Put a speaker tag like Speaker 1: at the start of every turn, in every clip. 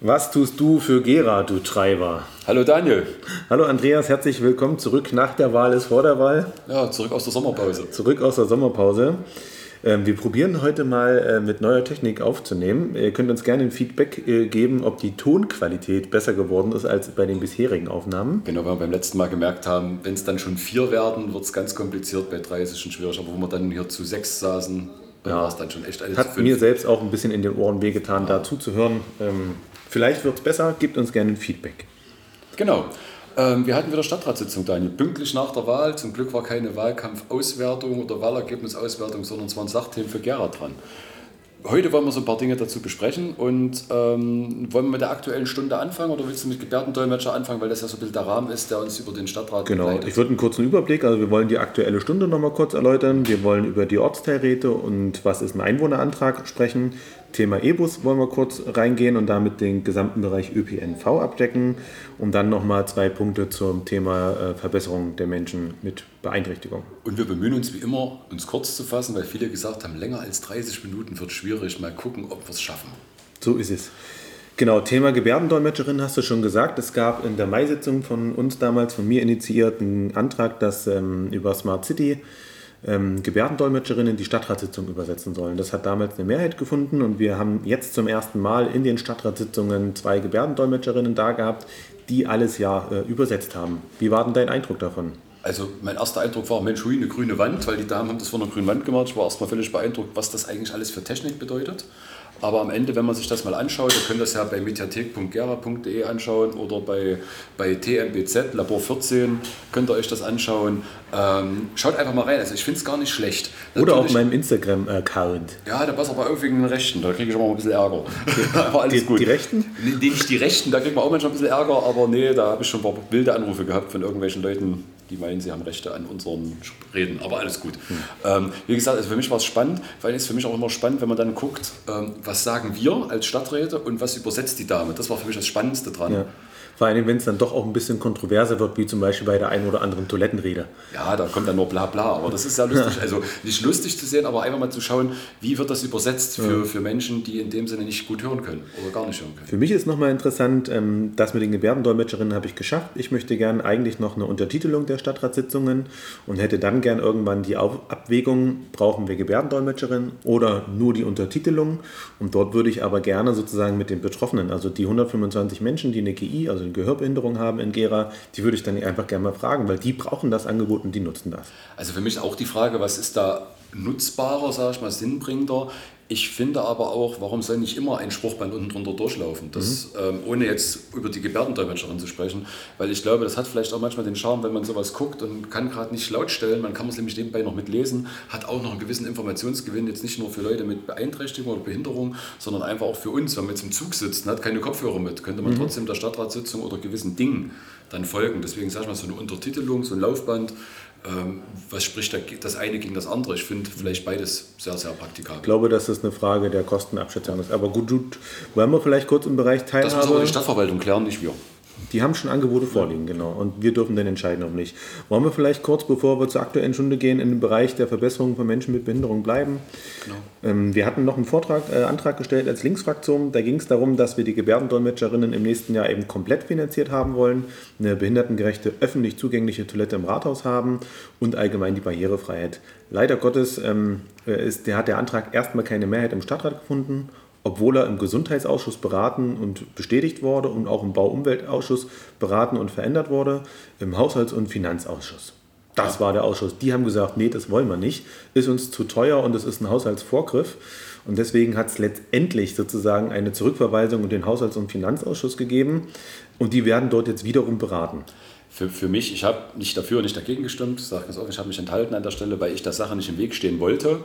Speaker 1: Was tust du für Gera, du Treiber?
Speaker 2: Hallo Daniel.
Speaker 1: Hallo Andreas, herzlich willkommen zurück. Nach der Wahl ist vor der Wahl.
Speaker 2: Ja, zurück aus der Sommerpause.
Speaker 1: Zurück aus der Sommerpause. Ähm, wir probieren heute mal äh, mit neuer Technik aufzunehmen. Ihr könnt uns gerne ein Feedback äh, geben, ob die Tonqualität besser geworden ist als bei den bisherigen Aufnahmen.
Speaker 2: Genau, weil wir beim letzten Mal gemerkt haben, wenn es dann schon vier werden, wird es ganz kompliziert. Bei drei ist es schon schwierig. Aber wo wir dann hier zu sechs saßen, ja. war es dann schon echt alles
Speaker 1: Hat mir selbst auch ein bisschen in den Ohren wehgetan, ja. da zuzuhören. Ähm, Vielleicht wird es besser, gebt uns gerne ein Feedback.
Speaker 2: Genau. Ähm, wir hatten wieder Stadtratssitzung, Daniel. Pünktlich nach der Wahl. Zum Glück war keine Wahlkampfauswertung oder Wahlergebnisauswertung, sondern es waren Sachthemen für Gera dran. Heute wollen wir so ein paar Dinge dazu besprechen und ähm, wollen wir mit der aktuellen Stunde anfangen oder willst du mit Gebärdendolmetscher anfangen, weil das ja so ein bisschen der Rahmen ist, der uns über den Stadtrat
Speaker 1: Genau, begleitet. ich würde einen kurzen Überblick, also wir wollen die aktuelle Stunde nochmal kurz erläutern, wir wollen über die Ortsteilräte und was ist ein Einwohnerantrag sprechen, Thema E-Bus wollen wir kurz reingehen und damit den gesamten Bereich ÖPNV abdecken und dann nochmal zwei Punkte zum Thema äh, Verbesserung der Menschen mit Beeinträchtigung.
Speaker 2: Und wir bemühen uns wie immer, uns kurz zu fassen, weil viele gesagt haben, länger als 30 Minuten wird schwierig. Mal gucken, ob wir es schaffen.
Speaker 1: So ist es. Genau, Thema Gebärdendolmetscherin hast du schon gesagt. Es gab in der Mai-Sitzung von uns damals, von mir initiiert, einen Antrag, dass ähm, über Smart City ähm, Gebärdendolmetscherinnen die Stadtratssitzung übersetzen sollen. Das hat damals eine Mehrheit gefunden und wir haben jetzt zum ersten Mal in den Stadtratssitzungen zwei Gebärdendolmetscherinnen da gehabt, die alles ja äh, übersetzt haben. Wie war denn dein Eindruck davon?
Speaker 2: Also mein erster Eindruck war, Mensch, hui, eine grüne Wand, weil die Damen haben das vor einer grünen Wand gemacht. Ich war erstmal völlig beeindruckt, was das eigentlich alles für Technik bedeutet. Aber am Ende, wenn man sich das mal anschaut, ihr könnt das ja bei mediathek.gera.de anschauen oder bei, bei TMBZ, Labor 14, könnt ihr euch das anschauen. Ähm, schaut einfach mal rein, also ich finde es gar nicht schlecht.
Speaker 1: Oder Natürlich, auf meinem Instagram-Account.
Speaker 2: Ja, da passt aber irgendwie den Rechten, da kriege ich immer ein bisschen Ärger. aber alles
Speaker 1: die,
Speaker 2: gut.
Speaker 1: Die Rechten?
Speaker 2: Nee, nicht die Rechten, da kriegt man auch manchmal ein bisschen Ärger, aber nee, da habe ich schon ein paar wilde Anrufe gehabt von irgendwelchen Leuten, die meinen, sie haben Rechte an unseren Reden, aber alles gut. Hm. Ähm, wie gesagt, also für mich war es spannend, weil es für mich auch immer spannend, wenn man dann guckt, ähm, was sagen wir als Stadträte und was übersetzt die Dame. Das war für mich das Spannendste dran. Ja.
Speaker 1: Vor allem, wenn es dann doch auch ein bisschen kontroverser wird, wie zum Beispiel bei der einen oder anderen Toilettenrede.
Speaker 2: Ja, da kommt dann nur bla bla. Aber das ist ja lustig. Also nicht lustig zu sehen, aber einfach mal zu schauen, wie wird das übersetzt für, ja. für Menschen, die in dem Sinne nicht gut hören können oder gar nicht hören können.
Speaker 1: Für mich ist nochmal interessant, ähm, das mit den Gebärdendolmetscherinnen habe ich geschafft. Ich möchte gern eigentlich noch eine Untertitelung der Stadtratssitzungen und hätte dann gern irgendwann die Abwägung, brauchen wir Gebärdendolmetscherinnen oder nur die Untertitelung. Und dort würde ich aber gerne sozusagen mit den Betroffenen, also die 125 Menschen, die eine GI, also eine Gehörbehinderung haben in Gera, die würde ich dann einfach gerne mal fragen, weil die brauchen das Angebot und die nutzen das.
Speaker 2: Also für mich auch die Frage, was ist da nutzbarer, sage ich mal, sinnbringender? Ich finde aber auch, warum soll nicht immer ein Spruchband unten drunter durchlaufen? Das, mhm. ähm, ohne jetzt über die Gebärdendolmetscherin zu sprechen, weil ich glaube, das hat vielleicht auch manchmal den Charme, wenn man sowas guckt und kann gerade nicht laut stellen, man kann es nämlich nebenbei noch mitlesen, hat auch noch einen gewissen Informationsgewinn, jetzt nicht nur für Leute mit Beeinträchtigung oder Behinderung, sondern einfach auch für uns, wenn man jetzt im Zug sitzt und hat keine Kopfhörer mit, könnte man mhm. trotzdem der Stadtratssitzung oder gewissen Dingen dann folgen. Deswegen sage ich mal, so eine Untertitelung, so ein Laufband, was spricht das eine gegen das andere? Ich finde vielleicht beides sehr, sehr praktikabel.
Speaker 1: Ich glaube, dass das eine Frage der Kostenabschätzung ist. Aber gut, gut, wollen wir vielleicht kurz im Bereich Teilhabe... Das
Speaker 2: muss aber die Stadtverwaltung klären, nicht wir.
Speaker 1: Die haben schon Angebote vorliegen, genau. Und wir dürfen dann entscheiden, ob nicht. Wollen wir vielleicht kurz, bevor wir zur aktuellen Stunde gehen, in den Bereich der Verbesserung von Menschen mit Behinderung bleiben? Genau. Ähm, wir hatten noch einen Vortrag, äh, Antrag gestellt als Linksfraktion. Da ging es darum, dass wir die Gebärdendolmetscherinnen im nächsten Jahr eben komplett finanziert haben wollen, eine behindertengerechte, öffentlich zugängliche Toilette im Rathaus haben und allgemein die Barrierefreiheit. Leider Gottes ähm, ist, der hat der Antrag erstmal keine Mehrheit im Stadtrat gefunden obwohl er im Gesundheitsausschuss beraten und bestätigt wurde und auch im Bauumweltausschuss beraten und verändert wurde, im Haushalts- und Finanzausschuss. Das war der Ausschuss. Die haben gesagt, nee, das wollen wir nicht, ist uns zu teuer und es ist ein Haushaltsvorgriff. Und deswegen hat es letztendlich sozusagen eine Zurückverweisung in den Haushalts- und Finanzausschuss gegeben und die werden dort jetzt wiederum beraten.
Speaker 2: Für, für mich, ich habe nicht dafür und nicht dagegen gestimmt, ich sage ganz offen, ich habe mich enthalten an der Stelle, weil ich der Sache nicht im Weg stehen wollte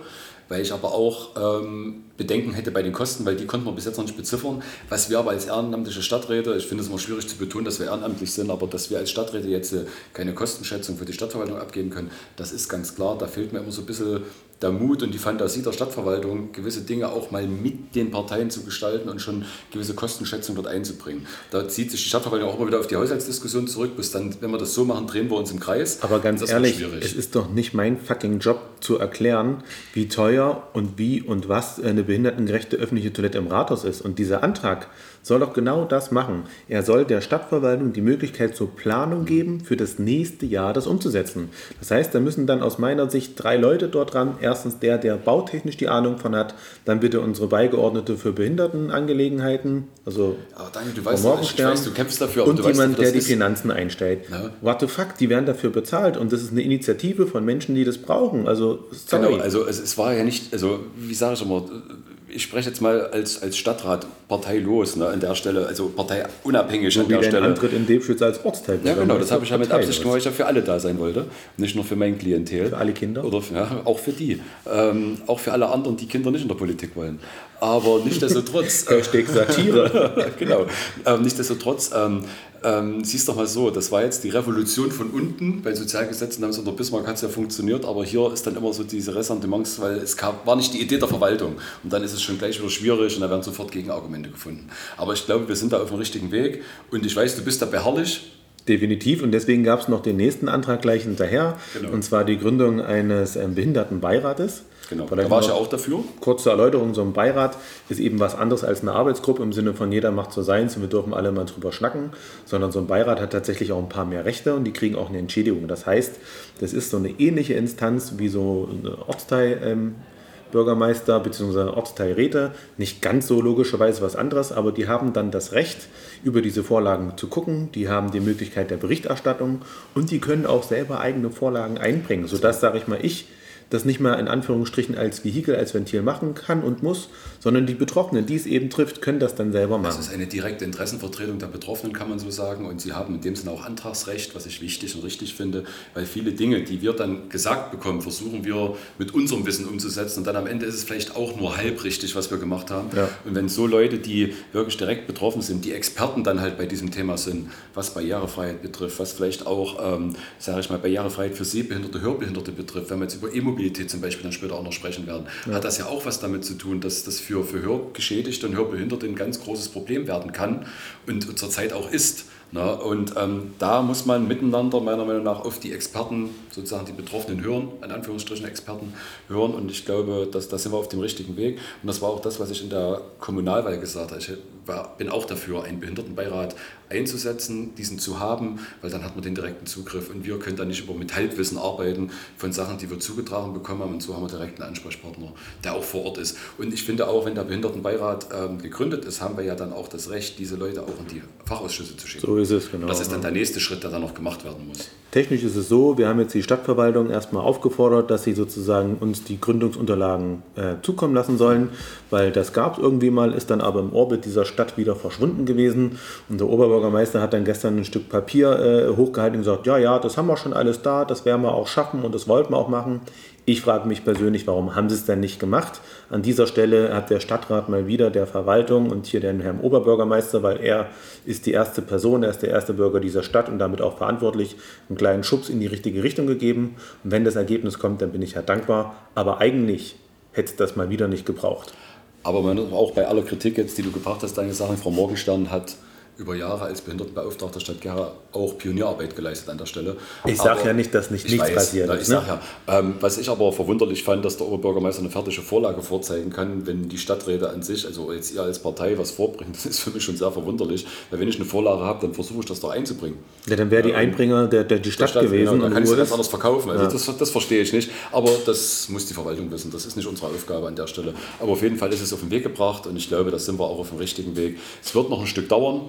Speaker 2: weil ich aber auch ähm, Bedenken hätte bei den Kosten, weil die konnten wir bis jetzt noch nicht beziffern. Was wir aber als ehrenamtliche Stadträte, ich finde es immer schwierig zu betonen, dass wir ehrenamtlich sind, aber dass wir als Stadträte jetzt äh, keine Kostenschätzung für die Stadtverwaltung abgeben können, das ist ganz klar. Da fehlt mir immer so ein bisschen der Mut und die Fantasie der Stadtverwaltung, gewisse Dinge auch mal mit den Parteien zu gestalten und schon gewisse Kostenschätzungen dort einzubringen. Da zieht sich die Stadtverwaltung auch immer wieder auf die Haushaltsdiskussion zurück, bis dann, wenn wir das so machen, drehen wir uns im Kreis.
Speaker 1: Aber ganz ehrlich, es ist doch nicht mein fucking Job zu erklären, wie teuer und wie und was eine behindertengerechte öffentliche Toilette im Rathaus ist. Und dieser Antrag soll doch genau das machen. Er soll der Stadtverwaltung die Möglichkeit zur Planung geben, für das nächste Jahr das umzusetzen. Das heißt, da müssen dann aus meiner Sicht drei Leute dort dran. Erstens der, der bautechnisch die Ahnung von hat, dann bitte unsere Beigeordnete für Behindertenangelegenheiten, also
Speaker 2: Aber Daniel, du weißt, ich, weiß, du kämpfst dafür,
Speaker 1: und jemand, der die
Speaker 2: ist-
Speaker 1: Finanzen einstellt.
Speaker 2: Ja.
Speaker 1: What the fuck, die werden dafür bezahlt und das ist eine Initiative von Menschen, die das brauchen. Also, sorry.
Speaker 2: Genau, also es, es war ja nicht, also wie sage ich immer, ich spreche jetzt mal als, als Stadtrat parteilos ne, an der Stelle, also parteiunabhängig an
Speaker 1: wie
Speaker 2: der Stelle.
Speaker 1: Antritt in Debschütz als Ortsteil.
Speaker 2: Ja, genau, das habe ich ja mit. Absicht gemacht, weil ich ja für alle da sein wollte. Nicht nur für mein Klientel.
Speaker 1: Für alle Kinder?
Speaker 2: Oder für, ja, auch für die. Ähm, auch für alle anderen, die Kinder nicht in der Politik wollen. Aber nichtsdestotrotz.
Speaker 1: Hashtag Satire.
Speaker 2: genau. Ähm, nichtsdestotrotz, ähm, ähm, siehst doch mal so, das war jetzt die Revolution von unten. Bei Sozialgesetzen haben es unter Bismarck hat es ja funktioniert, aber hier ist dann immer so diese Ressentiments, weil es kam, war nicht die Idee der Verwaltung. Und dann ist es schon gleich wieder schwierig und da werden sofort Gegenargumente gefunden. Aber ich glaube, wir sind da auf dem richtigen Weg und ich weiß, du bist da beharrlich.
Speaker 1: Definitiv. Und deswegen gab es noch den nächsten Antrag gleich hinterher.
Speaker 2: Genau.
Speaker 1: Und zwar die Gründung eines ähm, Behindertenbeirates.
Speaker 2: Genau,
Speaker 1: Vielleicht
Speaker 2: da war ich ja auch dafür.
Speaker 1: Kurze Erläuterung, so ein Beirat ist eben was anderes als eine Arbeitsgruppe im Sinne von jeder macht so seins und wir dürfen alle mal drüber schnacken, sondern so ein Beirat hat tatsächlich auch ein paar mehr Rechte und die kriegen auch eine Entschädigung. Das heißt, das ist so eine ähnliche Instanz wie so eine Ortsteil. Ähm, Bürgermeister bzw. Ortsteilräte, nicht ganz so logischerweise was anderes, aber die haben dann das Recht, über diese Vorlagen zu gucken, die haben die Möglichkeit der Berichterstattung und die können auch selber eigene Vorlagen einbringen, sodass, sage ich mal, ich das nicht mal in Anführungsstrichen als Vehikel, als Ventil machen kann und muss, sondern die Betroffenen, die es eben trifft, können das dann selber
Speaker 2: Das
Speaker 1: machen.
Speaker 2: ist eine direkte Interessenvertretung der Betroffenen, kann man so sagen. Und sie haben in dem Sinne auch Antragsrecht, was ich wichtig und richtig finde, weil viele Dinge, die wir dann gesagt bekommen, versuchen wir mit unserem Wissen umzusetzen. Und dann am Ende ist es vielleicht auch nur halb richtig, was wir gemacht haben.
Speaker 1: Ja.
Speaker 2: Und wenn so Leute, die wirklich direkt betroffen sind, die Experten dann halt bei diesem Thema sind, was Barrierefreiheit betrifft, was vielleicht auch, ähm, sage ich mal, Barrierefreiheit für Sehbehinderte, Hörbehinderte betrifft, wenn wir jetzt über E-Mobilität zum Beispiel dann später auch noch sprechen werden, hat das ja auch was damit zu tun, dass das für, für Hörgeschädigte und Hörbehinderte ein ganz großes Problem werden kann und zurzeit auch ist. Ne? Und ähm, da muss man miteinander meiner Meinung nach auf die Experten, sozusagen die Betroffenen hören, in Anführungsstrichen Experten hören. Und ich glaube, dass, da sind wir auf dem richtigen Weg. Und das war auch das, was ich in der Kommunalwahl gesagt habe. Ich war, bin auch dafür, einen Behindertenbeirat einzusetzen, diesen zu haben, weil dann hat man den direkten Zugriff. Und wir können dann nicht über mit Halbwissen arbeiten von Sachen, die wir zugetragen bekommen haben. Und so haben wir direkt einen Ansprechpartner, der auch vor Ort ist. Und ich finde auch, wenn der Behindertenbeirat ähm, gegründet ist, haben wir ja dann auch das Recht, diese Leute auch in die Fachausschüsse zu schicken.
Speaker 1: So ist es, genau.
Speaker 2: Das ist dann der nächste Schritt, der dann noch gemacht werden muss.
Speaker 1: Technisch ist es so, wir haben jetzt die Stadtverwaltung erstmal aufgefordert, dass sie sozusagen uns die Gründungsunterlagen äh, zukommen lassen sollen, weil das gab es irgendwie mal, ist dann aber im Orbit dieser Stadt wieder verschwunden gewesen. Und der Oberbürgermeister hat dann gestern ein Stück Papier äh, hochgehalten und gesagt, ja, ja, das haben wir schon alles da, das werden wir auch schaffen und das wollten wir auch machen. Ich frage mich persönlich, warum haben sie es denn nicht gemacht? An dieser Stelle hat der Stadtrat mal wieder der Verwaltung und hier den Herrn Oberbürgermeister, weil er ist die erste Person, er ist der erste Bürger dieser Stadt und damit auch verantwortlich, einen kleinen Schubs in die richtige Richtung gegeben. Und wenn das Ergebnis kommt, dann bin ich ja dankbar. Aber eigentlich hätte es das mal wieder nicht gebraucht.
Speaker 2: Aber man auch bei aller Kritik jetzt, die du gebracht hast, deine Sachen, Frau Morgenstern hat über Jahre als Behindertenbeauftragter der Stadt Gera auch Pionierarbeit geleistet an der Stelle.
Speaker 1: Ich sage ja nicht, dass nicht
Speaker 2: Ich
Speaker 1: nichts
Speaker 2: weiß,
Speaker 1: passiert
Speaker 2: na,
Speaker 1: ist. Ne?
Speaker 2: ja. Ähm, was ich aber verwunderlich fand, dass der Oberbürgermeister eine fertige Vorlage vorzeigen kann, wenn die Stadträte an sich, also jetzt ihr als Partei was vorbringt, das ist für mich schon sehr verwunderlich. Weil wenn ich eine Vorlage habe, dann versuche ich das doch einzubringen.
Speaker 1: Ja, dann wäre die Einbringer der, der, die Stadt,
Speaker 2: Stadt,
Speaker 1: gewesen.
Speaker 2: Genau, da
Speaker 1: und
Speaker 2: kann ich es ganz
Speaker 1: das-
Speaker 2: anders verkaufen. Also das, das verstehe ich nicht. Aber das muss die Verwaltung wissen. Das ist nicht unsere Aufgabe an der Stelle. Aber auf jeden Fall ist es auf den Weg gebracht und ich glaube, da sind wir auch auf dem richtigen Weg. Es wird noch ein Stück dauern.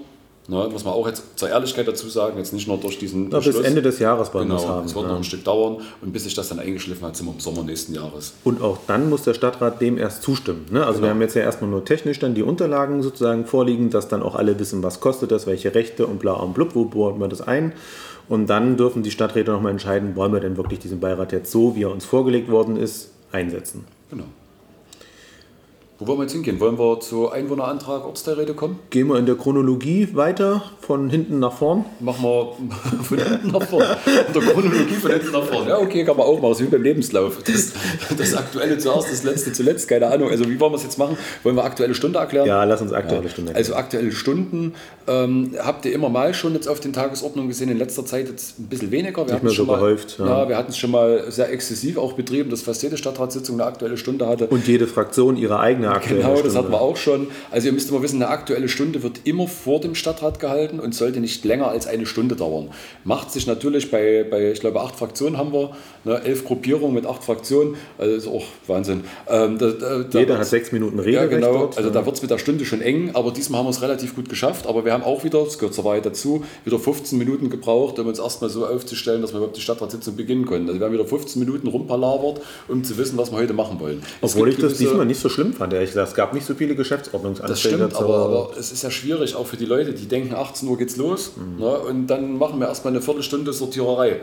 Speaker 2: Ne, muss man auch jetzt zur Ehrlichkeit dazu sagen, jetzt nicht nur durch diesen
Speaker 1: Ja, bis. Ende des Jahres wollen wir es
Speaker 2: Genau,
Speaker 1: haben.
Speaker 2: es wird
Speaker 1: ja.
Speaker 2: noch ein Stück dauern und bis sich das dann eingeschliffen hat, sind wir im Sommer nächsten Jahres.
Speaker 1: Und auch dann muss der Stadtrat dem erst zustimmen. Ne? Also wir haben jetzt ja erstmal nur technisch dann die Unterlagen sozusagen vorliegen, dass dann auch alle wissen, was kostet das, welche Rechte und bla und blub, wo bauen wir das ein. Und dann dürfen die Stadträte nochmal entscheiden, wollen wir denn wirklich diesen Beirat jetzt so, wie er uns vorgelegt worden ist, einsetzen.
Speaker 2: Wo wollen wir jetzt hingehen? Wollen wir zu Einwohnerantrag Ortsteilräte kommen?
Speaker 1: Gehen wir in der Chronologie weiter, von hinten nach vorn.
Speaker 2: Machen wir von hinten nach vorne. In der Chronologie von hinten nach vorne. Ja, okay, kann man auch machen. Das ist wie beim Lebenslauf. Das, das Aktuelle zuerst, das Letzte zuletzt. Keine Ahnung. Also wie wollen wir es jetzt machen? Wollen wir aktuelle Stunde erklären?
Speaker 1: Ja, lass uns aktuelle Stunde
Speaker 2: Also aktuelle Stunden ähm, habt ihr immer mal schon jetzt auf den Tagesordnungen gesehen. In letzter Zeit jetzt ein bisschen weniger. Wir hatten
Speaker 1: mehr so
Speaker 2: mal,
Speaker 1: ja.
Speaker 2: Ja. wir hatten es schon mal sehr exzessiv auch betrieben, dass fast jede Stadtratssitzung eine aktuelle Stunde hatte.
Speaker 1: Und jede Fraktion ihre eigene aktuelle
Speaker 2: genau,
Speaker 1: Stunde.
Speaker 2: das hatten wir auch schon. Also ihr müsst immer wissen, eine aktuelle Stunde wird immer vor dem Stadtrat gehalten und sollte nicht länger als eine Stunde dauern. Macht sich natürlich bei, bei ich glaube, acht Fraktionen haben wir, ne, elf Gruppierungen mit acht Fraktionen, also ist auch Wahnsinn. Ähm, da, da,
Speaker 1: Jeder hat sechs Minuten
Speaker 2: Ja,
Speaker 1: Rederecht
Speaker 2: genau.
Speaker 1: dort.
Speaker 2: Also da wird es mit der Stunde schon eng, aber diesmal haben wir es relativ gut geschafft. Aber wir haben auch wieder, das gehört zur Wahrheit dazu, wieder 15 Minuten gebraucht, um uns erstmal so aufzustellen, dass wir überhaupt die Stadtratssitzung beginnen können. Also wir haben wieder 15 Minuten rumpalavert, um zu wissen, was wir heute machen wollen.
Speaker 1: Obwohl ich das diesmal nicht so schlimm fand, ehrlich gesagt. Es gab nicht so viele
Speaker 2: das
Speaker 1: Geschäftsordnungsanträge.
Speaker 2: stimmt,
Speaker 1: zur-
Speaker 2: aber, aber es ist ja schwierig, auch für die Leute, die denken, 18 Uhr geht's los
Speaker 1: Mhm.
Speaker 2: ne, und dann machen wir erstmal eine Viertelstunde Sortiererei.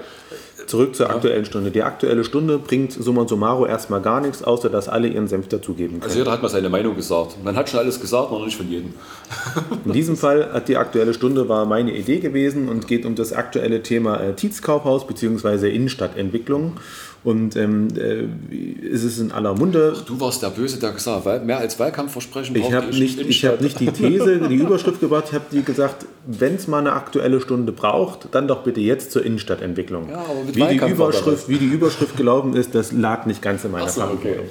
Speaker 1: Zurück zur aktuellen Stunde. Die aktuelle Stunde bringt summa summarum erstmal gar nichts, außer dass alle ihren Senf dazugeben können.
Speaker 2: Also jeder hat mal seine Meinung gesagt. Man hat schon alles gesagt, noch nicht von jedem.
Speaker 1: In diesem Fall hat die aktuelle Stunde war meine Idee gewesen und geht um das aktuelle Thema äh, Tietzkaufhaus bzw. Innenstadtentwicklung. Und ähm, äh, ist es in aller Munde.
Speaker 2: Du warst der Böse, der gesagt hat, mehr als Wahlkampfversprechen
Speaker 1: Ich habe nicht, ich hab nicht die These, die Überschrift gebracht, ich habe die gesagt, wenn es mal eine aktuelle Stunde braucht, dann doch bitte jetzt zur Innenstadtentwicklung.
Speaker 2: Ja,
Speaker 1: wie, die Überschrift, wie die Überschrift gelaufen ist, das lag nicht ganz in meiner
Speaker 2: Ach so, okay.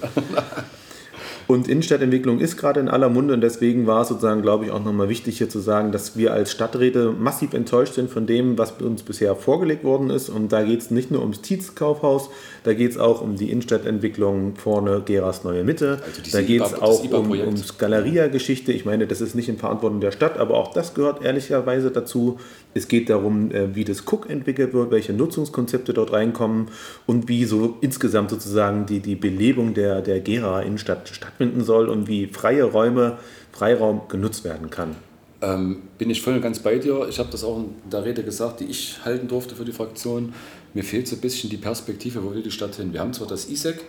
Speaker 1: Und Innenstadtentwicklung ist gerade in aller Munde und deswegen war es sozusagen, glaube ich, auch nochmal wichtig hier zu sagen, dass wir als Stadträte massiv enttäuscht sind von dem, was uns bisher vorgelegt worden ist. Und da geht es nicht nur ums Tietz-Kaufhaus, da geht es auch um die Innenstadtentwicklung vorne Geras Neue Mitte.
Speaker 2: Also
Speaker 1: da geht es auch um, ums Galeria-Geschichte. Ich meine, das ist nicht in Verantwortung der Stadt, aber auch das gehört ehrlicherweise dazu. Es geht darum, äh, wie das Cook entwickelt wird, welche Nutzungskonzepte dort reinkommen und wie so insgesamt sozusagen die, die Belebung der, der Gera-Innenstadt stattfinden soll und wie freie Räume, Freiraum genutzt werden kann.
Speaker 2: Ähm, bin ich voll und ganz bei dir. Ich habe das auch in der Rede gesagt, die ich halten durfte für die Fraktion. Mir fehlt so ein bisschen die Perspektive, wo will die Stadt hin? Wir haben zwar das ISEC,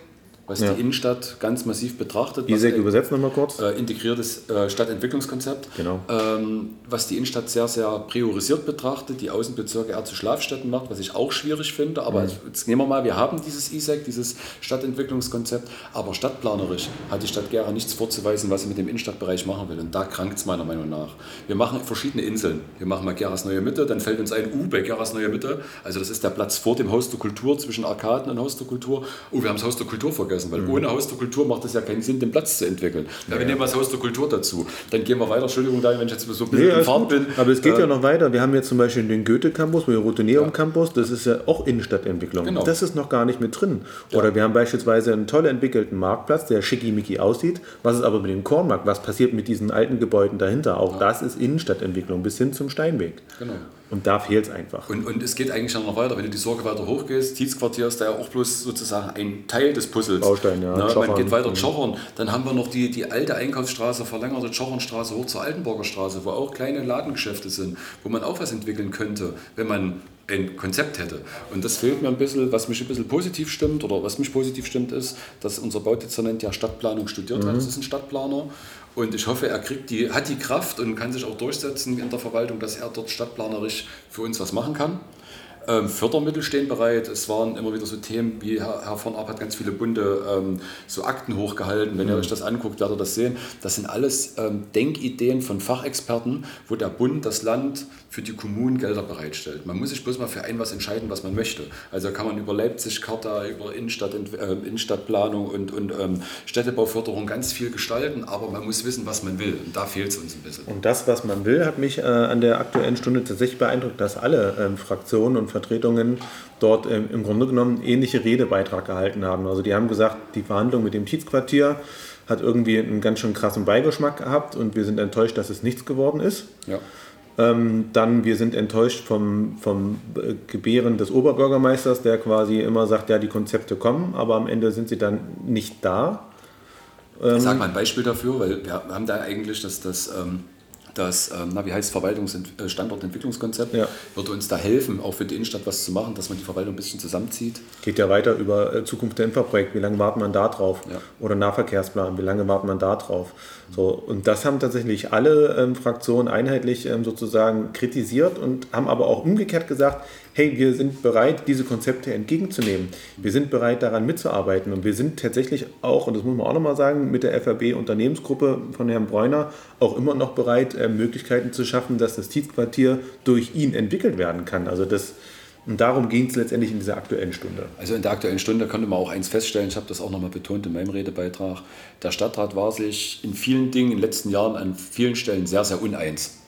Speaker 2: was
Speaker 1: Ja.
Speaker 2: die Innenstadt ganz massiv betrachtet. ein-
Speaker 1: übersetzt nochmal kurz.
Speaker 2: äh, integriertes äh, Stadtentwicklungskonzept,
Speaker 1: Genau.
Speaker 2: ähm, was die Innenstadt sehr, sehr priorisiert betrachtet, die Außenbezirke eher zu Schlafstätten macht, was ich auch schwierig finde. Aber
Speaker 1: Mhm.
Speaker 2: jetzt nehmen wir mal, wir haben dieses ISEC, dieses Stadtentwicklungskonzept, aber stadtplanerisch hat die Stadt Gera nichts vorzuweisen, was sie mit dem Innenstadtbereich machen will. Und da krankt es meiner Meinung nach. Wir machen verschiedene Inseln. Wir machen mal Geras Neue Mitte, dann fällt uns ein U bei Geras Neue Mitte. Also das ist der Platz vor dem Haus der Kultur, zwischen Arkaden und Haus der Kultur. Oh, wir haben das Haus der Kultur vergessen, weil ohne Haus der Kultur macht es ja keinen Sinn, den Platz zu entwickeln. Ja, wir nehmen das Haus der Kultur dazu. Dann gehen wir weiter. Entschuldigung, Daniel, wenn ich jetzt so ein bisschen
Speaker 1: Nee,
Speaker 2: in Fahrt bin.
Speaker 1: Aber es geht
Speaker 2: Äh,
Speaker 1: ja noch weiter. Wir haben jetzt zum Beispiel den Goethe-Campus, den Rotoneum-Campus, das ist ja auch Innenstadtentwicklung.
Speaker 2: Genau.
Speaker 1: Das ist noch gar nicht mit drin. Oder wir haben beispielsweise einen toll entwickelten Marktplatz, der schickimicki aussieht. Was ist aber mit dem Kornmarkt? Was passiert mit diesen alten Gebäuden dahinter? Auch das ist Innenstadtentwicklung bis hin zum Steinweg.
Speaker 2: Genau.
Speaker 1: Und da fehlt es einfach.
Speaker 2: Und, und es geht eigentlich noch weiter, wenn du die Sorge weiter hochgehst. Tietzquartier ist da ja auch bloß sozusagen ein Teil des Puzzles.
Speaker 1: Baustein, ja.
Speaker 2: Na, man
Speaker 1: Tschochern.
Speaker 2: geht weiter
Speaker 1: Mhm.
Speaker 2: Tschochern. Dann haben wir noch die, die alte Einkaufsstraße, verlängerte Tschochernstraße hoch zur Altenburger Straße, wo auch kleine Ladengeschäfte sind, wo man auch was entwickeln könnte, wenn man ein Konzept hätte. Und das fehlt mir ein bisschen, was mich ein bisschen positiv stimmt oder was mich positiv stimmt, ist, dass unser Baudezernent ja Stadtplanung studiert hat. Das ist ein Stadtplaner. Und ich hoffe, er kriegt die, hat die Kraft und kann sich auch durchsetzen in der Verwaltung, dass er dort stadtplanerisch für uns was machen kann. Ähm, Fördermittel stehen bereit. Es waren immer wieder so Themen, wie Herr, Herr von Ab hat ganz viele bunte ähm, so Akten hochgehalten. Wenn ihr euch das anguckt, werdet ihr das sehen. Das sind alles ähm, Denkideen von Fachexperten, wo der Bund, das Land für die Kommunen Gelder bereitstellt. Man muss sich bloß mal für ein was entscheiden, was man möchte. Also kann man über Leipzig, Charta, über Innenstadt, äh, Innenstadtplanung und, und ähm, Städtebauförderung ganz viel gestalten, aber man muss wissen, was man will. Und da fehlt es uns ein bisschen.
Speaker 1: Und das, was man will, hat mich äh, an der aktuellen Stunde tatsächlich beeindruckt, dass alle ähm, Fraktionen und Vertretungen dort ähm, im Grunde genommen ähnliche Redebeitrag gehalten haben. Also die haben gesagt, die Verhandlung mit dem Tietzquartier hat irgendwie einen ganz schön krassen Beigeschmack gehabt und wir sind enttäuscht, dass es nichts geworden ist.
Speaker 2: Ja.
Speaker 1: Ähm, dann, wir sind enttäuscht vom, vom äh, Gebären des Oberbürgermeisters, der quasi immer sagt, ja, die Konzepte kommen, aber am Ende sind sie dann nicht da.
Speaker 2: Ich sage mal ein Beispiel dafür, weil wir haben da eigentlich das, das, ähm, das ähm, na, wie heißt Verwaltungs- und Standortentwicklungskonzept,
Speaker 1: Ja.
Speaker 2: würde uns da helfen, auch für die Innenstadt was zu machen, dass man die Verwaltung ein bisschen zusammenzieht.
Speaker 1: Geht ja weiter über äh, Zukunft der Infraprojekt, wie lange wartet man da drauf?
Speaker 2: Ja.
Speaker 1: Oder Nahverkehrsplan, wie lange wartet man da drauf? So, und das haben tatsächlich alle ähm, Fraktionen einheitlich ähm, sozusagen kritisiert und haben aber auch umgekehrt gesagt, hey, wir sind bereit, diese Konzepte entgegenzunehmen. Wir sind bereit, daran mitzuarbeiten und wir sind tatsächlich auch, und das muss man auch nochmal sagen, mit der FAB-Unternehmensgruppe von Herrn Bräuner auch immer noch bereit, äh, Möglichkeiten zu schaffen, dass das Tietzquartier durch ihn entwickelt werden kann. Also das Und darum ging es letztendlich in dieser aktuellen Stunde.
Speaker 2: Also in der aktuellen Stunde konnte man auch eins feststellen, ich habe das auch nochmal betont in meinem Redebeitrag, der Stadtrat war sich in vielen Dingen in den letzten Jahren an vielen Stellen sehr, sehr uneins.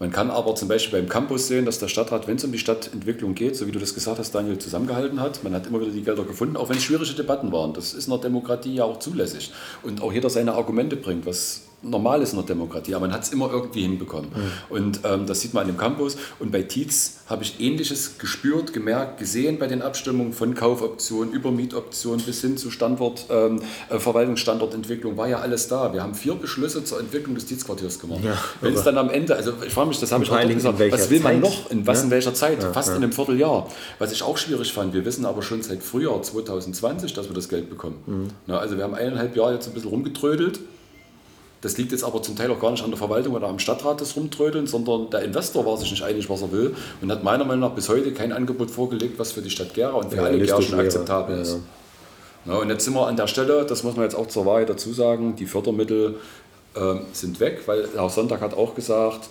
Speaker 2: Man kann aber zum Beispiel beim Campus sehen, dass der Stadtrat, wenn es um die Stadtentwicklung geht, so wie du das gesagt hast, Daniel, zusammengehalten hat. Man hat immer wieder die Gelder gefunden, auch wenn es schwierige Debatten waren. Das ist in der Demokratie ja auch zulässig. Und auch jeder seine Argumente bringt, was normal ist in der Demokratie, aber man hat es immer irgendwie hinbekommen. Mhm. Und ähm, das sieht man an dem Campus. Und bei Tietz habe ich Ähnliches gespürt, gemerkt, gesehen bei den Abstimmungen von Kaufoptionen über Mietoptionen bis hin zu Standort, ähm, äh, Verwaltungsstandortentwicklung, war ja alles da. Wir haben vier Beschlüsse zur Entwicklung des Tietz-Quartiers gemacht. Ja, Wenn es dann am Ende, also ich frage mich, das habe ich auch gesagt, was will man Zeit? noch, in was ja? in welcher Zeit, ja, fast in einem Vierteljahr. Was ich auch schwierig fand, wir wissen aber schon seit Frühjahr 2020, dass wir das Geld bekommen. Mhm. Na, also wir haben eineinhalb Jahre jetzt ein bisschen rumgetrödelt das liegt jetzt aber zum Teil auch gar nicht an der Verwaltung oder am Stadtrat das Rumtrödeln, sondern der Investor war sich nicht einig, was er will und hat meiner Meinung nach bis heute kein Angebot vorgelegt, was für die Stadt Gera und für ja, alle Gärschen akzeptabel ist. Ja. und jetzt sind wir an der Stelle, das muss man jetzt auch zur Wahrheit dazu sagen, die Fördermittel äh, sind weg, weil Herr Sonntag hat auch gesagt,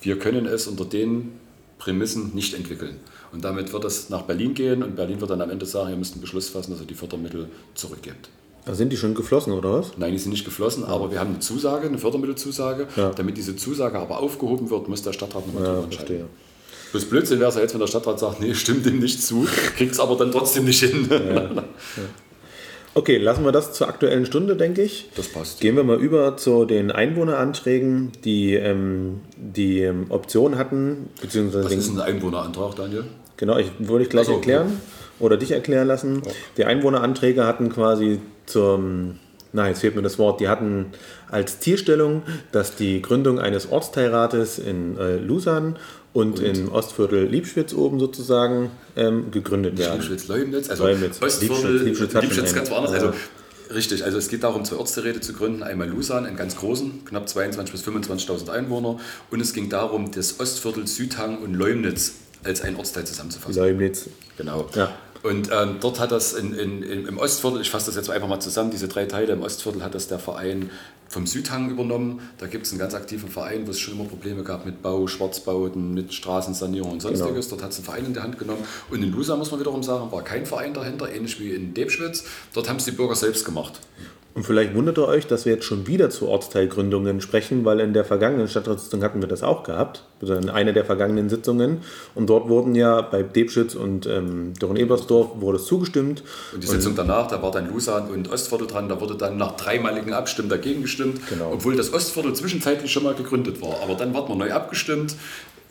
Speaker 2: wir können es unter den Prämissen nicht entwickeln. Und damit wird es nach Berlin gehen und Berlin wird dann am Ende sagen, ihr müsst einen Beschluss fassen, dass ihr die Fördermittel zurückgebt.
Speaker 1: Da sind die schon geflossen, oder was?
Speaker 2: Nein, die sind nicht geflossen, aber wir haben eine Zusage, eine Fördermittelzusage. Ja. Damit diese Zusage aber aufgehoben wird, muss der Stadtrat nochmal ja, drüber entscheiden. Verstehe. Bloß Blödsinn wäre es ja jetzt, wenn der Stadtrat sagt, nee, stimmt dem nicht zu, kriegt es aber dann trotzdem nicht hin. Ja.
Speaker 1: Okay, lassen wir das zur aktuellen Stunde, denke ich.
Speaker 2: Das passt.
Speaker 1: Gehen wir mal über zu den Einwohneranträgen, die ähm, die ähm, Option hatten. Beziehungsweise
Speaker 2: Was ist ein Einwohnerantrag, Daniel?
Speaker 1: Genau, ich würde ich gleich so, erklären. Okay oder dich erklären lassen. Ja. Die Einwohneranträge hatten quasi zum, nein, jetzt fehlt mir das Wort, die hatten als Zielstellung, dass die Gründung eines Ortsteilrates in äh, Lusan und, und, im Ostviertel Liebschwitz oben sozusagen ähm, gegründet werden.
Speaker 2: Liebschwitz, Leumnitz, also Leumnitz. Ostviertel, Liebschwitz, Liebschwitz, Liebschwitz ganz woanders. Also Richtig, also es geht darum, zwei Ortsgeräte zu gründen. Einmal Lusan, einen ganz großen, knapp 22.000 bis 25.000 Einwohner. Und es ging darum, das Ostviertel, Südhang und Leumnitz als ein Ortsteil zusammenzufassen.
Speaker 1: Leumnitz.
Speaker 2: Genau. Ja. Und ähm, dort hat das in, in, im Ostviertel, ich fasse das jetzt einfach mal zusammen, diese drei Teile, im Ostviertel hat das der Verein vom Südhang übernommen. Da gibt es einen ganz aktiven Verein, wo es schon immer Probleme gab mit Bau, Schwarzbauten, mit Straßensanierung und sonstiges. Genau. Dort hat es einen Verein in der Hand genommen. Und in Lusa, muss man wiederum sagen, war kein Verein dahinter, ähnlich wie in Debschwitz. Dort haben es die Bürger selbst gemacht.
Speaker 1: Und vielleicht wundert ihr euch, dass wir jetzt schon wieder zu Ortsteilgründungen sprechen, weil in der vergangenen Stadtratssitzung hatten wir das auch gehabt, also in einer der vergangenen Sitzungen. Und dort wurden ja bei Debschütz und ähm, Dürren-Ebersdorf wurde es zugestimmt.
Speaker 2: Und die Sitzung und, danach, da war dann Lusan und Ostviertel dran, da wurde dann nach dreimaligen Abstimmen dagegen gestimmt, genau. obwohl das Ostviertel zwischenzeitlich schon mal gegründet war. Aber dann wird man neu abgestimmt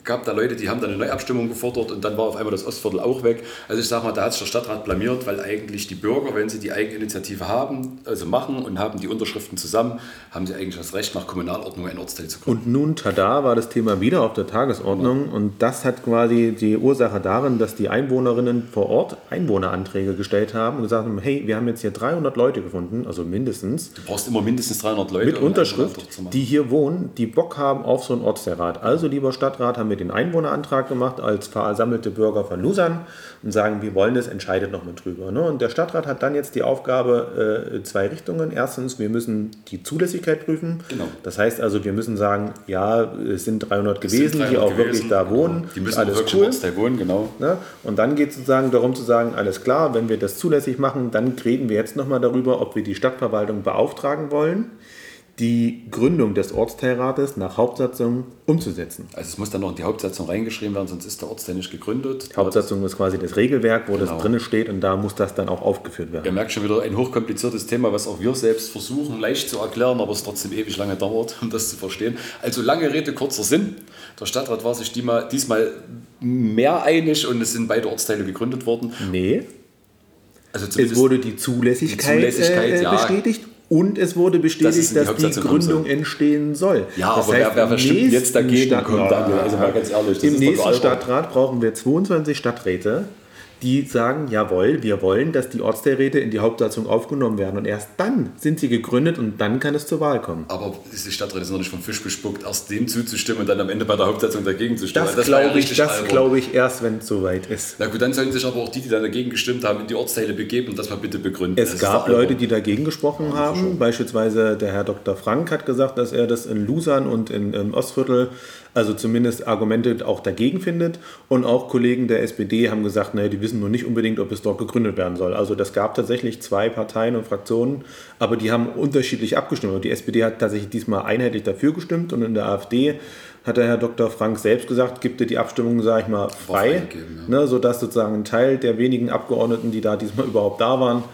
Speaker 2: gab da Leute, die haben dann eine Neuabstimmung gefordert und dann war auf einmal das Ostviertel auch weg. Also ich sage mal, da hat sich der Stadtrat blamiert, weil eigentlich die Bürger, wenn sie die Eigeninitiative haben, also machen und haben die Unterschriften zusammen, haben sie eigentlich das Recht, nach Kommunalordnung ein Ortsteil zu
Speaker 1: gründen. Und nun, tada, war das Thema wieder auf der Tagesordnung ja. und das hat quasi die Ursache darin, dass die Einwohnerinnen vor Ort Einwohneranträge gestellt haben und gesagt haben, hey, wir haben jetzt hier 300 Leute gefunden, also mindestens.
Speaker 2: Du brauchst immer mindestens 300 Leute.
Speaker 1: Mit Unterschrift, die hier wohnen, die Bock haben auf so einen Ortsteilrat. Also, lieber Stadtrat, haben wir wir den Einwohnerantrag gemacht als versammelte Bürger von Lusern und sagen, wir wollen das, entscheidet nochmal drüber. Ne? Und der Stadtrat hat dann jetzt die Aufgabe, äh, zwei Richtungen. Erstens, wir müssen die Zulässigkeit prüfen. Genau. Das heißt also, wir müssen sagen, ja, es sind 300 es gewesen, sind 300 die auch gewesen, wirklich da genau. wohnen.
Speaker 2: Die müssen alles wirklich cool. wohnen, genau.
Speaker 1: Ne? Und dann geht es sozusagen darum zu sagen, alles klar, wenn wir das zulässig machen, dann reden wir jetzt nochmal darüber, ob wir die Stadtverwaltung beauftragen wollen die Gründung des Ortsteilrates nach Hauptsatzung umzusetzen.
Speaker 2: Also es muss dann noch in die Hauptsatzung reingeschrieben werden, sonst ist der Ortsteil nicht gegründet.
Speaker 1: Die Hauptsatzung ist quasi das Regelwerk, wo genau. das drin steht und da muss das dann auch aufgeführt werden.
Speaker 2: Ihr merkt schon wieder ein hochkompliziertes Thema, was auch wir selbst versuchen leicht zu erklären, aber es trotzdem ewig lange dauert, um das zu verstehen. Also lange Rede, kurzer Sinn. Der Stadtrat war sich diesmal mehr einig und es sind beide Ortsteile gegründet worden.
Speaker 1: Nee. Also es wurde die Zulässigkeit, die Zulässigkeit äh, bestätigt und es wurde bestätigt, das dass die, die Gründung entstehen soll.
Speaker 2: Ja, das aber heißt, wer, wer bestimmt jetzt dagegen kommt,
Speaker 1: also mal ganz ehrlich. Im nächsten Stadtrat brauchen wir 22 Stadträte die sagen, jawohl, wir wollen, dass die Ortsteilräte in die Hauptsatzung aufgenommen werden. Und erst dann sind sie gegründet und dann kann es zur Wahl kommen.
Speaker 2: Aber die Stadträte sind noch nicht vom Fisch bespuckt, erst dem zuzustimmen und dann am Ende bei der Hauptsatzung dagegen zu stimmen.
Speaker 1: Das, das glaube ich, glaub ich erst, wenn es soweit ist.
Speaker 2: Na gut, dann sollen sich aber auch die, die dann dagegen gestimmt haben, in die Ortsteile begeben und das mal bitte begründen.
Speaker 1: Es das gab Leute, die dagegen gesprochen ja, haben. Beispielsweise der Herr Dr. Frank hat gesagt, dass er das in Lusan und in, im Ostviertel also zumindest Argumente auch dagegen findet. Und auch Kollegen der SPD haben gesagt, naja, die wissen nur nicht unbedingt, ob es dort gegründet werden soll. Also das gab tatsächlich zwei Parteien und Fraktionen, aber die haben unterschiedlich abgestimmt. Und die SPD hat tatsächlich diesmal einheitlich dafür gestimmt und in der AfD hat der Herr Dr. Frank selbst gesagt, gibt er die Abstimmung, sage ich mal, frei, ja. ne, sodass sozusagen ein Teil der wenigen Abgeordneten, die da diesmal überhaupt da waren,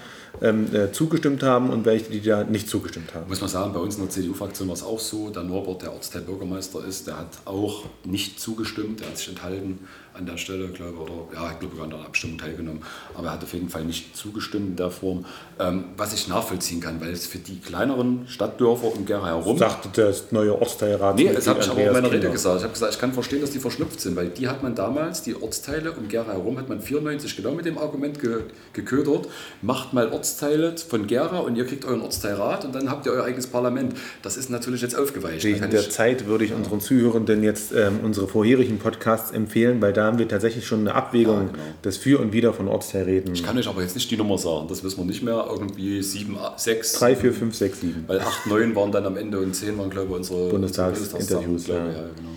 Speaker 1: ähm, äh, zugestimmt haben und welche, die da nicht zugestimmt haben.
Speaker 2: Muss man sagen, bei uns in der CDU-Fraktion war es auch so. Der Norbert, der Ortsteilbürgermeister ist, der hat auch nicht zugestimmt, der hat sich enthalten an der Stelle, glaube oder ja, ich glaube sogar an der Abstimmung teilgenommen, aber er hat auf jeden Fall nicht zugestimmt in der Form, ähm, was ich nachvollziehen kann, weil es für die kleineren Stadtdörfer um Gera herum.
Speaker 1: Sagte der neue Ortsteilrat.
Speaker 2: Nee, das habe ich aber in meiner Rede gesagt. Ich habe gesagt, ich kann verstehen, dass die verschnupft sind, weil die hat man damals, die Ortsteile um Gera herum, hat man 94 genau mit dem Argument ge geködert, macht mal Ortsteile von Gera und ihr kriegt euren Ortsteilrat und dann habt ihr euer eigenes Parlament. Das ist natürlich jetzt aufgeweicht.
Speaker 1: Wegen der Zeit würde ich unseren Zuhörenden jetzt ähm, unsere vorherigen Podcasts empfehlen, weil da da haben wir tatsächlich schon eine Abwägung ja, genau. des Für und Wider von Ortsteilräten.
Speaker 2: Ich kann euch aber jetzt nicht die Nummer sagen, das wissen wir nicht mehr. Irgendwie 7, 6.
Speaker 1: 3, 4, 5, 6, 7.
Speaker 2: Weil 8, 9 waren dann am Ende und 10 waren, glaube ich, unsere
Speaker 1: Bundestagsinterviews. Ja. Ja, genau.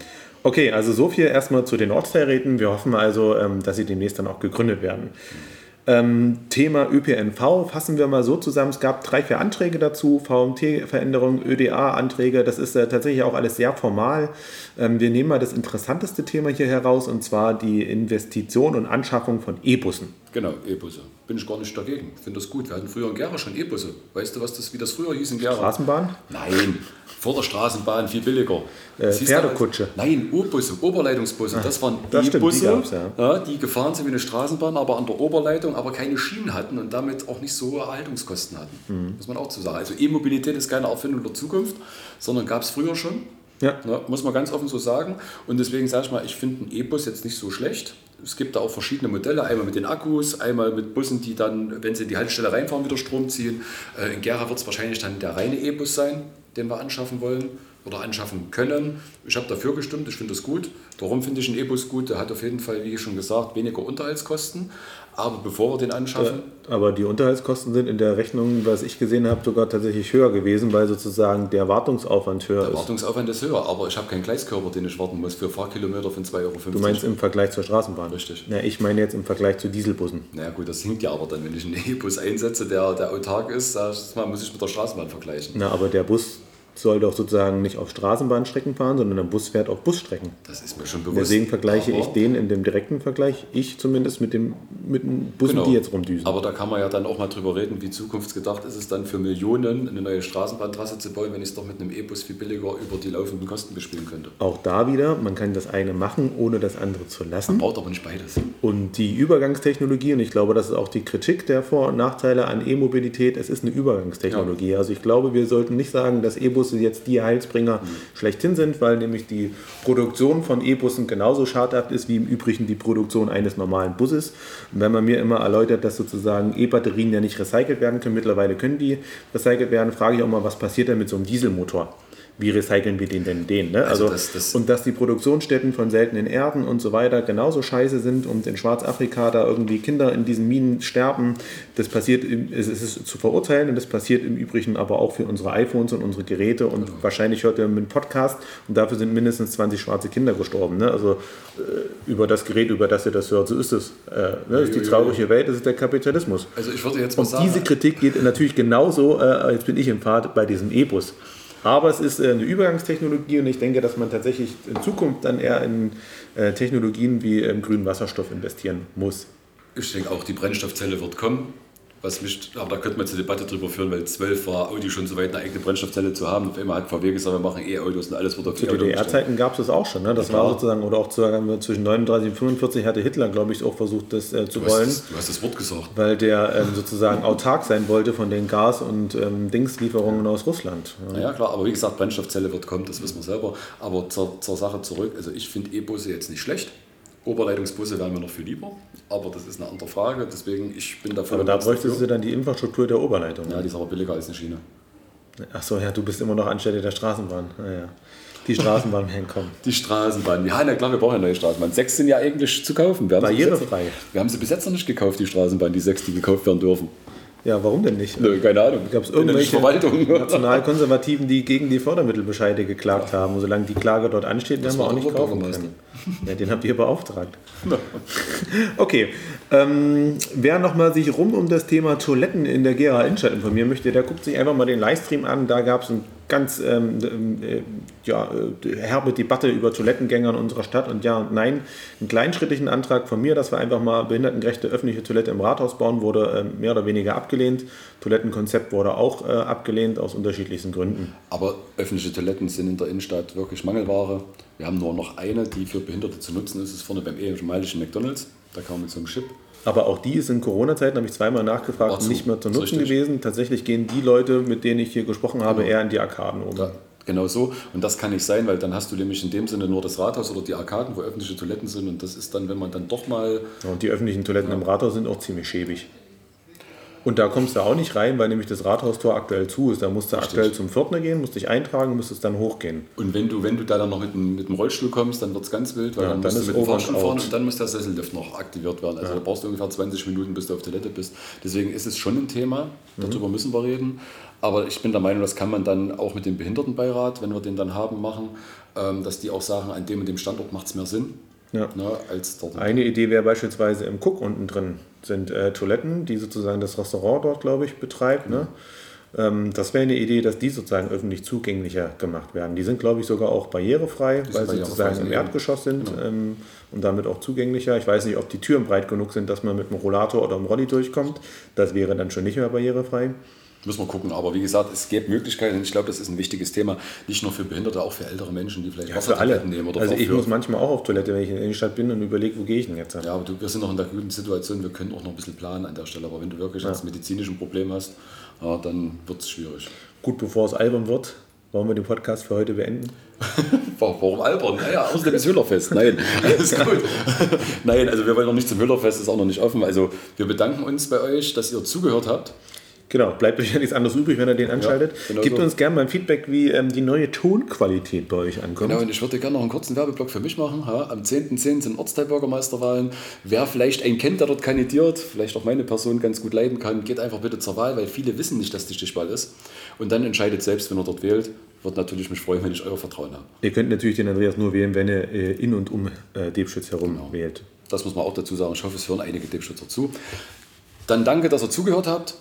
Speaker 1: Okay, also so viel erstmal zu den Ortsteilräten. Wir hoffen also, ähm, dass sie demnächst dann auch gegründet werden. Mhm. Ähm, Thema ÖPNV fassen wir mal so zusammen. Es gab drei, vier Anträge dazu, VMT-Veränderungen, ÖDA-Anträge. Das ist äh, tatsächlich auch alles sehr formal. Ähm, wir nehmen mal das interessanteste Thema hier heraus und zwar die Investition und Anschaffung von E-Bussen.
Speaker 2: Genau, E-Busse. Bin ich gar nicht dagegen. Ich finde das gut. Wir hatten früher in Gera schon E-Busse. Weißt du, was das, wie das früher hieß in Gera?
Speaker 1: Straßenbahn?
Speaker 2: Nein, vor der Straßenbahn viel billiger.
Speaker 1: Äh, Pferdekutsche.
Speaker 2: Nein, U-Busse, Oberleitungsbusse. das waren E-Busse, die, ja. ja, die gefahren sind wie eine Straßenbahn, aber an der Oberleitung, aber keine Schienen hatten und damit auch nicht so hohe Erhaltungskosten hatten. Mhm. Muss man auch zu sagen. Also E-Mobilität ist keine Erfindung der Zukunft, sondern gab es früher schon. Ja. ja. Muss man ganz offen so sagen. Und deswegen sage ich mal, ich finde einen E-Bus jetzt nicht so schlecht. Es gibt da auch verschiedene Modelle, einmal mit den Akkus, einmal mit Bussen, die dann, wenn sie in die Haltestelle reinfahren, wieder Strom ziehen. Äh, in Gera wird es wahrscheinlich dann der reine E-Bus sein, den wir anschaffen wollen oder anschaffen können. Ich habe dafür gestimmt, ich finde das gut. Warum finde ich einen E-Bus gut? Der hat auf jeden Fall, wie schon gesagt, weniger Unterhaltskosten. Aber bevor wir den anschaffen.
Speaker 1: aber die Unterhaltskosten sind in der Rechnung, was ich gesehen habe, sogar tatsächlich höher gewesen, weil sozusagen der Wartungsaufwand höher
Speaker 2: der ist. Der Wartungsaufwand ist höher, aber ich habe keinen Gleiskörper, den ich warten muss für Fahrkilometer von 2,50 Euro.
Speaker 1: Du meinst im Vergleich zur Straßenbahn?
Speaker 2: Richtig.
Speaker 1: Ja, ich meine jetzt im Vergleich zu Dieselbussen.
Speaker 2: Na ja, gut, das hinkt ja aber dann, wenn ich einen E-Bus einsetze, der, der autark ist, ich mal, muss ich mit der Straßenbahn vergleichen.
Speaker 1: Na, aber der Bus soll doch sozusagen nicht auf Straßenbahnstrecken fahren, sondern der Bus fährt auf Busstrecken.
Speaker 2: Das ist mir schon bewusst.
Speaker 1: Deswegen vergleiche aber ich den in dem direkten Vergleich, ich zumindest mit, dem, mit den Bussen, genau. die jetzt rumdüsen.
Speaker 2: Aber da kann man ja dann auch mal drüber reden, wie zukunftsgedacht ist es dann für Millionen, eine neue Straßenbahntrasse zu bauen, wenn ich es doch mit einem E-Bus viel billiger über die laufenden Kosten bespielen könnte.
Speaker 1: Auch da wieder, man kann das eine machen, ohne das andere zu lassen. Man
Speaker 2: braucht aber nicht beides.
Speaker 1: Und die Übergangstechnologie, und ich glaube, das ist auch die Kritik der Vor- und Nachteile an E-Mobilität, es ist eine Übergangstechnologie. Ja. Also ich glaube, wir sollten nicht sagen, dass E-Busse jetzt die Heils Leistungsbringer mhm. schlechthin sind, weil nämlich die Produktion von E-Bussen genauso schadhaft ist wie im Übrigen die Produktion eines normalen Busses. Und wenn man mir immer erläutert, dass sozusagen E-Batterien ja nicht recycelt werden können, mittlerweile können die recycelt werden, frage ich auch mal, was passiert denn mit so einem Dieselmotor? Wie recyceln wir den denn den? Ne? Also, also das, das und dass die Produktionsstätten von seltenen Erden und so weiter genauso scheiße sind und in Schwarzafrika da irgendwie Kinder in diesen Minen sterben, das passiert, es ist zu verurteilen und das passiert im Übrigen aber auch für unsere iPhones und unsere Geräte und genau. wahrscheinlich hört ihr einen Podcast und dafür sind mindestens 20 schwarze Kinder gestorben. Ne? Also äh, über das Gerät, über das ihr das hört, so ist es. Äh, ne? Das ist die traurige Welt, das ist der Kapitalismus.
Speaker 2: Also ich würde jetzt mal
Speaker 1: und sagen, diese Kritik geht natürlich genauso, äh, jetzt bin ich im Pfad bei diesem E-Bus. Aber es ist äh, eine Übergangstechnologie und ich denke, dass man tatsächlich in Zukunft dann eher in äh, Technologien wie grünen Wasserstoff investieren muss.
Speaker 2: Ich denke auch, die Brennstoffzelle wird kommen was mich, aber da könnte man zur Debatte drüber führen, weil 12 war Audi schon so weit, eine eigene Brennstoffzelle zu haben. Auf einmal hat VW gesagt, wir machen E-Autos und alles wird auf
Speaker 1: Zu DDR-Zeiten gab es das auch schon. Ne? Das ja, war sozusagen, oder auch zwischen 39 und 45 hatte Hitler, glaube ich, auch versucht, das äh, zu
Speaker 2: du
Speaker 1: wollen.
Speaker 2: Hast, du hast das Wort gesagt.
Speaker 1: Weil der ähm, sozusagen autark sein wollte von den Gas- und ähm, Dingslieferungen aus Russland.
Speaker 2: Ja. ja. klar, aber wie gesagt, Brennstoffzelle wird kommen, das wissen wir selber. Aber zur, zur Sache zurück, also ich finde E-Busse jetzt nicht schlecht. Oberleitungsbusse wären mir noch viel lieber, aber das ist eine andere Frage. Deswegen, ich bin dafür.
Speaker 1: Aber da bräuchtest du dann die Infrastruktur der Oberleitung.
Speaker 2: Ja, die ist aber billiger als eine Schiene.
Speaker 1: Achso, ja, du bist immer noch anstelle der Straßenbahn. Ja, ja. Die Straßenbahn hinkommen.
Speaker 2: Die Straßenbahn. Ja, na klar, wir brauchen eine neue Straßenbahn. Sechs sind ja eigentlich zu kaufen.
Speaker 1: Wir Barrierefrei.
Speaker 2: wir haben sie bis jetzt noch nicht gekauft, die Straßenbahn, die sechs, die gekauft werden dürfen.
Speaker 1: Ja, warum denn nicht?
Speaker 2: Nö, keine Ahnung.
Speaker 1: Gab es irgendwelche. Nationalkonservativen, die gegen die Fördermittelbescheide geklagt haben? Und solange die Klage dort ansteht, werden wir auch nicht kaufen können. Ja, den habt ihr beauftragt. Okay, ähm, wer nochmal sich rum um das Thema Toiletten in der GRA Innenstadt informieren möchte, der guckt sich einfach mal den Livestream an. Da gab es ein ganz ähm, äh, ja, äh, herbe Debatte über Toilettengänger in unserer Stadt und ja und nein. Einen kleinschrittlichen Antrag von mir, dass wir einfach mal behindertengerechte öffentliche Toilette im Rathaus bauen, wurde äh, mehr oder weniger abgelehnt. Toilettenkonzept wurde auch äh, abgelehnt aus unterschiedlichsten Gründen.
Speaker 2: Aber öffentliche Toiletten sind in der Innenstadt wirklich Mangelware. Wir haben nur noch eine, die für Behinderte zu nutzen ist. Das ist vorne beim ehemaligen McDonalds. Da kam mit so einem Chip.
Speaker 1: Aber auch die ist in Corona-Zeiten, habe ich zweimal nachgefragt,
Speaker 2: zu.
Speaker 1: nicht mehr zu nutzen gewesen. Tatsächlich gehen die Leute, mit denen ich hier gesprochen habe,
Speaker 2: Genau.
Speaker 1: eher in die Arkaden um.
Speaker 2: Ja, genau so. Und das kann nicht sein, weil dann hast du nämlich in dem Sinne nur das Rathaus oder die Arkaden, wo öffentliche Toiletten sind. Und das ist dann, wenn man dann doch mal.
Speaker 1: Und die öffentlichen Toiletten im Rathaus sind auch ziemlich schäbig. Und da kommst du auch nicht rein, weil nämlich das Rathaustor aktuell zu ist. Da musst du
Speaker 2: Richtig.
Speaker 1: aktuell zum Pförtner gehen, musst dich eintragen, müsstest dann hochgehen.
Speaker 2: Und wenn du, wenn du da dann noch mit, dem- mit dem Rollstuhl kommst, dann wird es ganz wild, weil
Speaker 1: Ja,
Speaker 2: dann,
Speaker 1: dann
Speaker 2: musst
Speaker 1: ist
Speaker 2: du mit dem Fahrstuhl fahren und dann muss der Sessellift noch aktiviert werden. Also da brauchst du ungefähr 20 Minuten, bis du auf Toilette bist. Deswegen ist es schon ein Thema, darüber müssen wir reden. Aber ich bin der Meinung, das kann man dann auch mit dem Behindertenbeirat, wenn wir den dann haben, machen, ähm, dass die auch sagen, an dem und dem Standort macht es mehr Sinn,
Speaker 1: Ja.
Speaker 2: ne, als dort.
Speaker 1: Eine Idee wäre beispielsweise im Cook unten drin sind äh, Toiletten, die sozusagen das Restaurant dort, glaube ich, betreibt. Ne? Ähm, das wäre eine Idee, dass die sozusagen öffentlich zugänglicher gemacht werden. Die sind, glaube ich, sogar auch barrierefrei, weil sie sozusagen im. Erdgeschoss sind ähm, und damit auch zugänglicher. Ich weiß nicht, ob die Türen breit genug sind, dass man mit einem Rollator oder einem Rolli durchkommt. Das wäre dann schon nicht mehr barrierefrei.
Speaker 2: Müssen wir gucken. Aber wie gesagt, es gibt Möglichkeiten. Ich glaube, das ist ein wichtiges Thema. Nicht nur für Behinderte, auch für ältere Menschen, die vielleicht
Speaker 1: Ja, für alle.
Speaker 2: Nehmen. Oder
Speaker 1: Also ich muss manchmal auch auf Toilette, wenn ich in der Innenstadt bin und überlege, wo gehe ich denn jetzt?
Speaker 2: Ja, aber du, wir sind noch in der guten Situation, wir können auch noch ein bisschen planen an der Stelle. Aber wenn du wirklich ein medizinisches Problem hast, ja, dann wird es schwierig.
Speaker 1: Gut, bevor es albern wird, wollen wir den Podcast für heute beenden.
Speaker 2: Warum albern? Naja, außerdem ist Hüllerfest. Nein, alles gut. Nein, also wir wollen noch nicht zum Hüllerfest, ist auch noch nicht offen. Also wir bedanken uns bei euch, dass ihr zugehört habt.
Speaker 1: Genau, bleibt euch ja nichts anderes übrig, wenn ihr den anschaltet.
Speaker 2: genau
Speaker 1: Gebt
Speaker 2: so.
Speaker 1: uns gerne mal ein Feedback, wie ähm, die neue Tonqualität bei euch ankommt.
Speaker 2: Genau, und ich würde gerne noch einen kurzen Werbeblock für mich machen. Ja, am 10.10. sind Ortsteilbürgermeisterwahlen. Wer vielleicht einen kennt, der dort kandidiert, vielleicht auch meine Person ganz gut leiden kann, geht einfach bitte zur Wahl, weil viele wissen nicht, dass die Stichwahl ist. Und dann entscheidet selbst, wenn er dort wählt. Wird natürlich mich freuen, wenn ich euer Vertrauen habe.
Speaker 1: Ihr könnt natürlich den Andreas nur wählen, wenn ihr äh, in und um äh, Debschütz herum
Speaker 2: Genau.
Speaker 1: wählt.
Speaker 2: Das muss man auch dazu sagen. Ich hoffe, es hören einige Debschützer zu. Dann danke, dass ihr zugehört habt.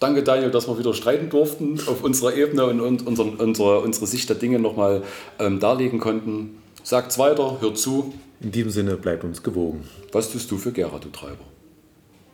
Speaker 2: Danke, Daniel, dass wir wieder streiten durften auf unserer Ebene und, und unsere, unsere, unsere Sicht der Dinge nochmal ähm, darlegen konnten. Sagt's weiter, hört zu.
Speaker 1: In diesem Sinne bleibt uns gewogen.
Speaker 2: Was tust du für Gera, du Treiber?